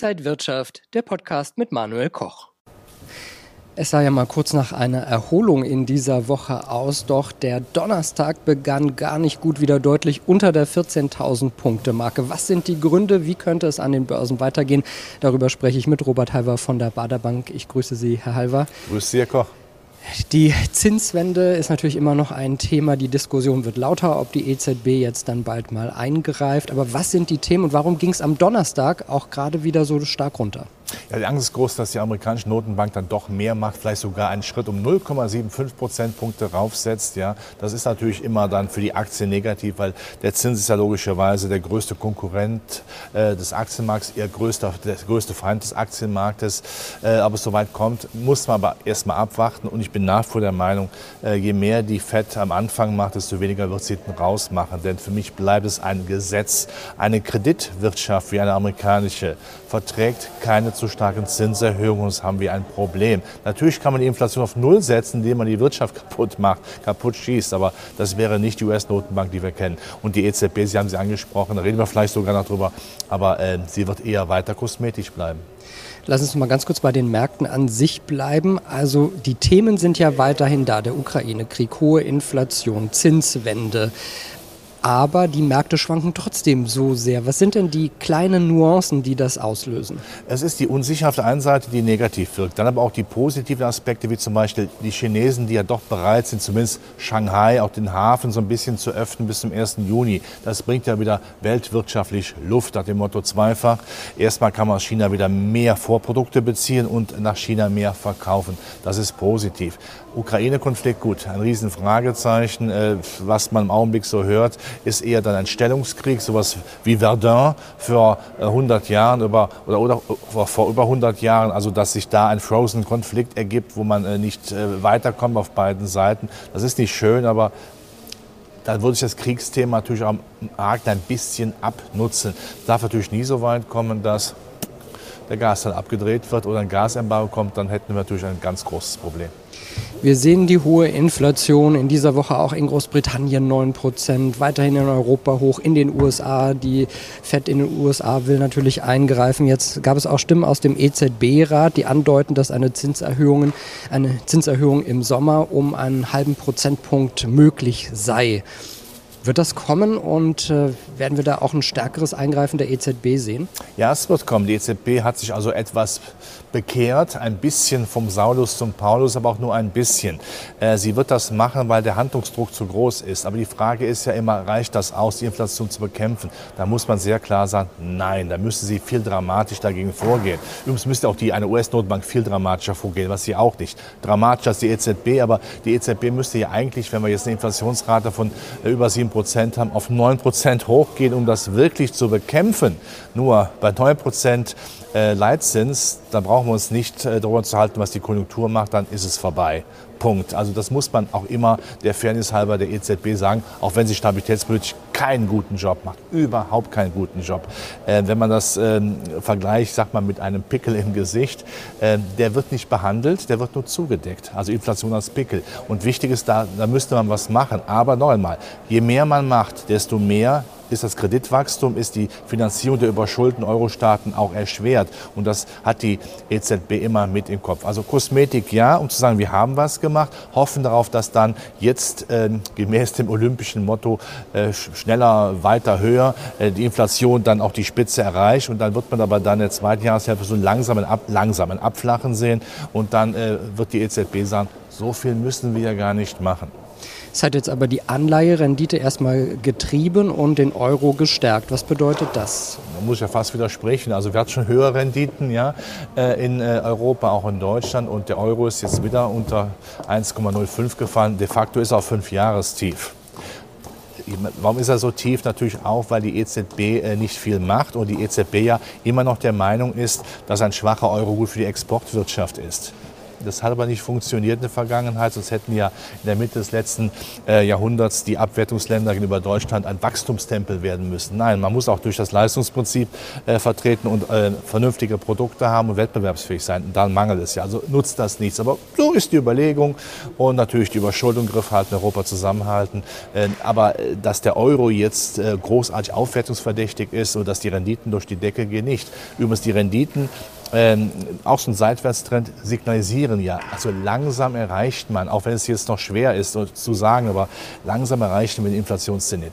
Inside Wirtschaft, der Podcast mit Manuel Koch. Es sah ja mal kurz nach einer Erholung in dieser Woche aus, doch der Donnerstag begann gar nicht gut, wieder deutlich unter der 14.000 Punkte Marke. Was sind die Gründe? Wie könnte es an den Börsen weitergehen? Darüber spreche ich mit Robert Halver von der Baderbank. Ich grüße Sie, Herr Halver. Grüße Sie, Herr Koch. Die Zinswende ist natürlich immer noch ein Thema. Die Diskussion wird lauter, ob die EZB jetzt dann bald mal eingreift. Aber was sind die Themen und warum ging es am Donnerstag auch gerade wieder so stark runter? Ja, die Angst ist groß, dass die amerikanische Notenbank dann doch mehr macht, vielleicht sogar einen Schritt um 0,75 Prozentpunkte raufsetzt. Ja, das ist natürlich immer dann für die Aktie negativ, weil der Zins ist ja logischerweise der größte Konkurrent äh, des Aktienmarkts, ihr größter, der größte Feind des Aktienmarktes. Äh, aber es soweit kommt, muss man aber erstmal abwarten. Und ich bin nach wie vor der Meinung, äh, je mehr die FED am Anfang macht, desto weniger wird sie hinten rausmachen. Denn für mich bleibt es ein Gesetz. Eine Kreditwirtschaft wie eine amerikanische verträgt keine zu starken Zinserhöhungen. Das haben wir ein Problem. Natürlich kann man die Inflation auf Null setzen, indem man die Wirtschaft kaputt macht, kaputt schießt. Aber das wäre nicht die US-Notenbank, die wir kennen. Und die EZB, Sie haben sie angesprochen, da reden wir vielleicht sogar noch drüber. Aber äh, sie wird eher weiter kosmetisch bleiben. Lass uns mal ganz kurz bei den Märkten an sich bleiben. Also die Themen sind ja weiterhin da. Der Ukraine-Krieg, hohe Inflation, Zinswende aber die Märkte schwanken trotzdem so sehr. Was sind denn die kleinen Nuancen, die das auslösen? Es ist die Unsicherheit auf der einen Seite, die negativ wirkt. Dann aber auch die positiven Aspekte, wie zum Beispiel die Chinesen, die ja doch bereit sind, zumindest Shanghai, auch den Hafen so ein bisschen zu öffnen bis zum 1. Juni. Das bringt ja wieder weltwirtschaftlich Luft nach dem Motto zweifach. Erstmal kann man aus China wieder mehr Vorprodukte beziehen und nach China mehr verkaufen. Das ist positiv. Ukraine-Konflikt, gut, ein Riesenfragezeichen. Äh, was man im Augenblick so hört, ist eher dann ein Stellungskrieg, sowas wie Verdun vor 100 äh, Jahren über, oder, oder vor über 100 Jahren. Also dass sich da ein Frozen-Konflikt ergibt, wo man äh, nicht weiterkommt auf beiden Seiten. Das ist nicht schön, aber dann würde ich das Kriegsthema natürlich am Markt ein bisschen abnutzen. Darf natürlich nie so weit kommen, dass der Gas dann abgedreht wird oder ein Gasembargo kommt, dann hätten wir natürlich ein ganz großes Problem. Wir sehen die hohe Inflation in dieser Woche auch in Großbritannien 9 Prozent, weiterhin in Europa hoch, in den USA. Die FED in den USA will natürlich eingreifen. Jetzt gab es auch Stimmen aus dem EZB-Rat, die andeuten, dass eine Zinserhöhung, eine Zinserhöhung im Sommer um einen halben Prozentpunkt möglich sei. Wird das kommen und äh, werden wir da auch ein stärkeres Eingreifen der EZB sehen? Ja, es wird kommen. Die EZB hat sich also etwas bekehrt, ein bisschen vom Saulus zum Paulus, aber auch nur ein bisschen. Äh, sie wird das machen, weil der Handlungsdruck zu groß ist. Aber die Frage ist ja immer, reicht das aus, die Inflation zu bekämpfen? Da muss man sehr klar sagen, nein, da müsste sie viel dramatisch dagegen vorgehen. Übrigens müsste auch die, eine US-Notbank viel dramatischer vorgehen, was sie auch nicht. Dramatischer als die EZB, aber die EZB müsste ja eigentlich, wenn wir jetzt eine Inflationsrate von äh, über 7 Prozent haben, auf 9 Prozent hochgehen, um das wirklich zu bekämpfen. Nur bei 9 Prozent äh, Leitzins, da brauchen wir uns nicht äh, darüber zu halten, was die Konjunktur macht, dann ist es vorbei. Punkt. Also das muss man auch immer der Fairness halber der EZB sagen, auch wenn sie stabilitätspolitisch keinen guten Job macht, überhaupt keinen guten Job. Äh, wenn man das äh, vergleicht, sagt man mit einem Pickel im Gesicht, äh, der wird nicht behandelt, der wird nur zugedeckt. Also Inflation als Pickel. Und wichtig ist, da, da müsste man was machen. Aber noch einmal, je mehr man macht, desto mehr ist das Kreditwachstum, ist die Finanzierung der überschuldeten Euro-Staaten auch erschwert. Und das hat die EZB immer mit im Kopf. Also Kosmetik ja, um zu sagen, wir haben was gemacht, hoffen darauf, dass dann jetzt äh, gemäß dem olympischen Motto äh, schneller, weiter, höher äh, die Inflation dann auch die Spitze erreicht. Und dann wird man aber dann in der zweiten Jahreshälfte so langsamen, Ab langsamen Abflachen sehen. Und dann äh, wird die EZB sagen, so viel müssen wir ja gar nicht machen. Es hat jetzt aber die Anleiherendite erstmal getrieben und den Euro gestärkt. Was bedeutet das? Man muss ja fast widersprechen. Also wir hatten schon höhere Renditen ja, äh, in äh, Europa, auch in Deutschland. Und der Euro ist jetzt wieder unter 1,05 gefallen. De facto ist er auf fünf Jahrestief. Warum ist er so tief? Natürlich auch, weil die EZB äh, nicht viel macht und die EZB ja immer noch der Meinung ist, dass ein schwacher Euro gut für die Exportwirtschaft ist. Das hat aber nicht funktioniert in der Vergangenheit, sonst hätten ja in der Mitte des letzten äh, Jahrhunderts die Abwertungsländer gegenüber Deutschland ein Wachstumstempel werden müssen. Nein, man muss auch durch das Leistungsprinzip äh, vertreten und äh, vernünftige Produkte haben und wettbewerbsfähig sein. Und dann mangelt es ja. Also nutzt das nichts. Aber so ist die Überlegung und natürlich die Überschuldung Griff halten, Europa zusammenhalten. Äh, aber äh, dass der Euro jetzt äh, großartig aufwertungsverdächtig ist und dass die Renditen durch die Decke gehen, nicht. Übrigens die Renditen ähm, auch so ein Seitwärtstrend signalisieren ja. Also langsam erreicht man, auch wenn es jetzt noch schwer ist zu sagen, aber langsam erreicht man den Inflationszenit.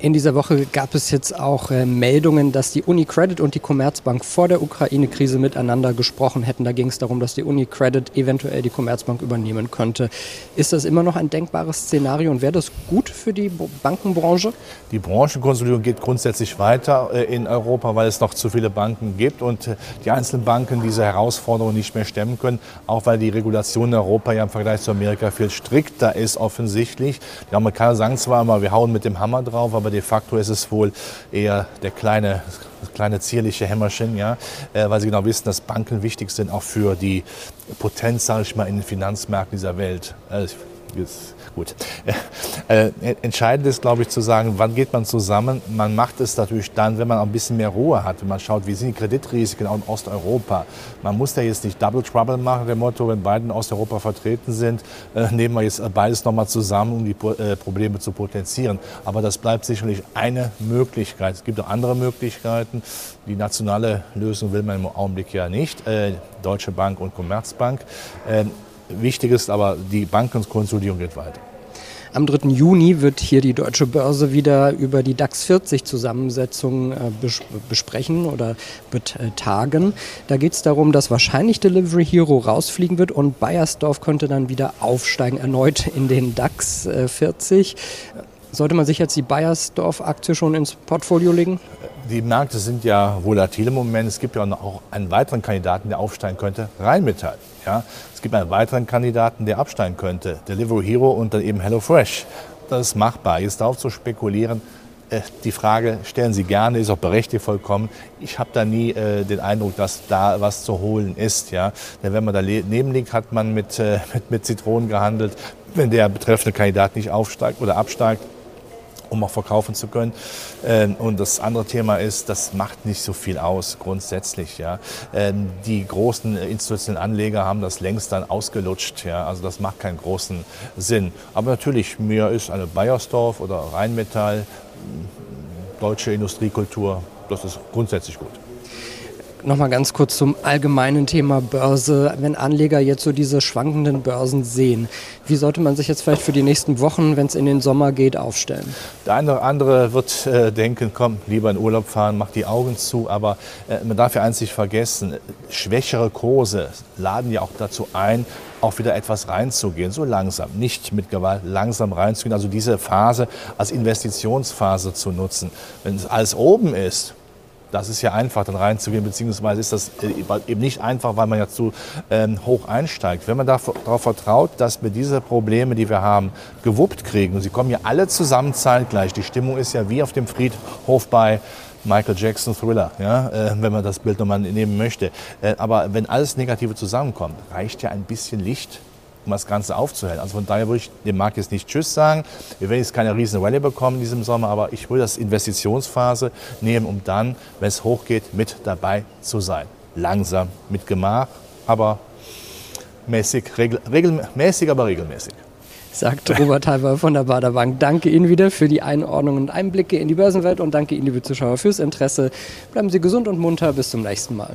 In dieser Woche gab es jetzt auch äh, Meldungen, dass die UniCredit und die Commerzbank vor der Ukraine-Krise miteinander gesprochen hätten. Da ging es darum, dass die UniCredit eventuell die Commerzbank übernehmen könnte. Ist das immer noch ein denkbares Szenario und wäre das gut für die Bankenbranche? Die Branchenkonsolidierung geht grundsätzlich weiter äh, in Europa, weil es noch zu viele Banken gibt und äh, die einzelnen Banken diese Herausforderungen nicht mehr stemmen können, auch weil die Regulation in Europa ja im Vergleich zu Amerika viel strikter ist offensichtlich. Die Amerikaner sagen zwar immer, wir hauen mit dem Hammer drauf, aber aber de facto ist es wohl eher der kleine, das kleine zierliche Hämmerchen, ja, äh, weil sie genau wissen, dass Banken wichtig sind auch für die Potenz, sage ich mal, in den Finanzmärkten dieser Welt. Also, gut. Äh, entscheidend ist, glaube ich, zu sagen, wann geht man zusammen. Man macht es natürlich dann, wenn man auch ein bisschen mehr Ruhe hat, wenn man schaut, wie sind die Kreditrisiken auch in Osteuropa. Man muss ja jetzt nicht Double Trouble machen, dem Motto, wenn beide in Osteuropa vertreten sind, äh, nehmen wir jetzt beides nochmal zusammen, um die äh, Probleme zu potenzieren. Aber das bleibt sicherlich eine Möglichkeit. Es gibt auch andere Möglichkeiten. Die nationale Lösung will man im Augenblick ja nicht. Äh, Deutsche Bank und Commerzbank. Wichtig ist aber, die Bankenkonsolidierung geht weiter. Am 3. Juni wird hier die Deutsche Börse wieder über die DAX 40 Zusammensetzung äh, besprechen oder betagen. Da geht es darum, dass wahrscheinlich Delivery Hero rausfliegen wird und Bayersdorf könnte dann wieder aufsteigen, erneut in den DAX 40. Äh, Sollte man sich jetzt die Bayersdorf-Aktie schon ins Portfolio legen? Die Märkte sind ja volatil im Moment. Es gibt ja auch einen weiteren Kandidaten, der aufsteigen könnte, Rheinmetall. Ja? Es gibt einen weiteren Kandidaten, der absteigen könnte, Delivery Hero und dann eben HelloFresh. Das ist machbar. Jetzt darauf zu spekulieren, äh, die Frage stellen Sie gerne, ist auch berechtigt vollkommen. Ich habe da nie äh, den Eindruck, dass da was zu holen ist. Ja? Denn wenn man daneben liegt, hat man mit, äh, mit, mit Zitronen gehandelt. Wenn der betreffende Kandidat nicht aufsteigt oder absteigt, um auch verkaufen zu können. Ähm, und das andere Thema ist, das macht nicht so viel aus grundsätzlich. Ja. Ähm, die großen institutionellen Anleger haben das längst dann ausgelutscht. Ja. Also das macht keinen großen Sinn. Aber natürlich, mir ist eine Bayersdorf oder Rheinmetall, deutsche Industriekultur, das ist grundsätzlich gut. Nochmal ganz kurz zum allgemeinen Thema Börse. Wenn Anleger jetzt so diese schwankenden Börsen sehen, wie sollte man sich jetzt vielleicht für die nächsten Wochen, wenn es in den Sommer geht, aufstellen? Der eine oder andere wird äh, denken, komm, lieber in Urlaub fahren, mach die Augen zu. Aber äh, man darf ja eins nicht vergessen, schwächere Kurse laden ja auch dazu ein, auch wieder etwas reinzugehen, so langsam, nicht mit Gewalt, langsam reinzugehen, also diese Phase als Investitionsphase zu nutzen. Wenn es alles oben ist, das ist ja einfach, dann reinzugehen, beziehungsweise ist das äh, eben nicht einfach, weil man ja zu ähm, hoch einsteigt. Wenn man darauf vertraut, dass wir diese Probleme, die wir haben, gewuppt kriegen, und sie kommen ja alle zusammen zeitgleich, die Stimmung ist ja wie auf dem Friedhof bei Michael Jackson Thriller, ja, äh, wenn man das Bild nochmal nehmen möchte. Äh, aber wenn alles Negative zusammenkommt, reicht ja ein bisschen Licht um das Ganze aufzuhalten. Also von daher würde ich dem Markt jetzt nicht Tschüss sagen. Wir werden jetzt keine riesen Rallye bekommen in diesem Sommer, aber ich würde das Investitionsphase nehmen, um dann, wenn es hochgeht, mit dabei zu sein. Langsam, mit Gemach, aber mäßig, regel, regelmäßig, aber regelmäßig sagt Robert Halber von der Bader Bank. Danke Ihnen wieder für die Einordnung und Einblicke in die Börsenwelt und danke Ihnen, liebe Zuschauer, fürs Interesse. Bleiben Sie gesund und munter. Bis zum nächsten Mal.